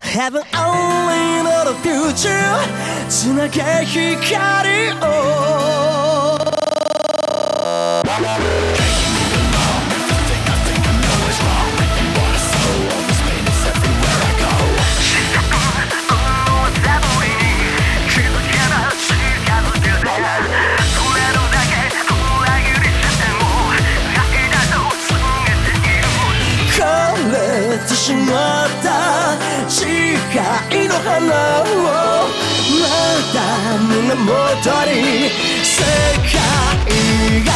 Heaven only know the future つなげ光を枯れてしまった誓いの花をまた胸元に世界が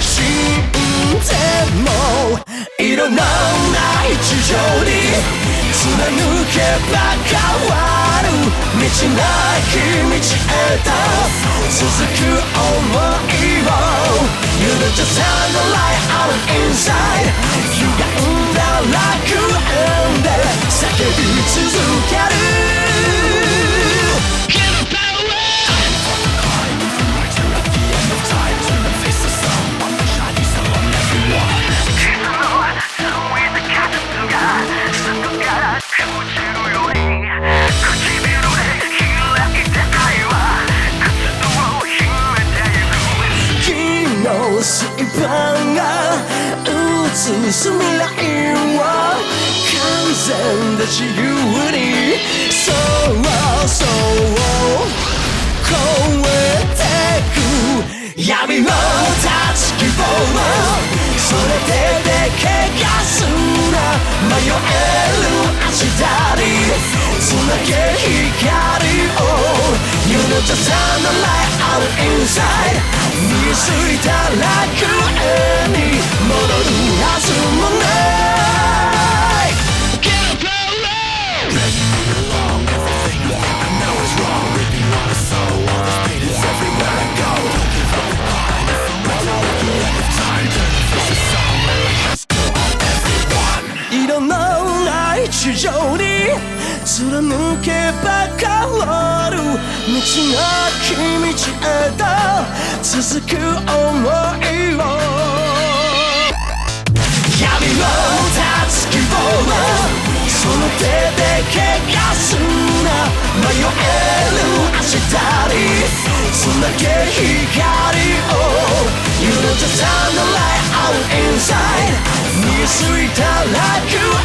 死んでも色のない地上に貫けば変わる道なき道へと続く想いを You just have the light out inside 歪んだ楽園で叫び映す未来を完全で自由にそうそう超えてく闇を断つ希望をそれでで怪我すな迷える。明日につなげ光を You know just on the light out inside 見ついた楽園にのない地上に貫けば変わる道なき道へと続く想いを。闇を断つ希望。をその手で怪我すんな。迷える明日に。つなげ光を。You know just on the light out inside 見ついた楽園に戻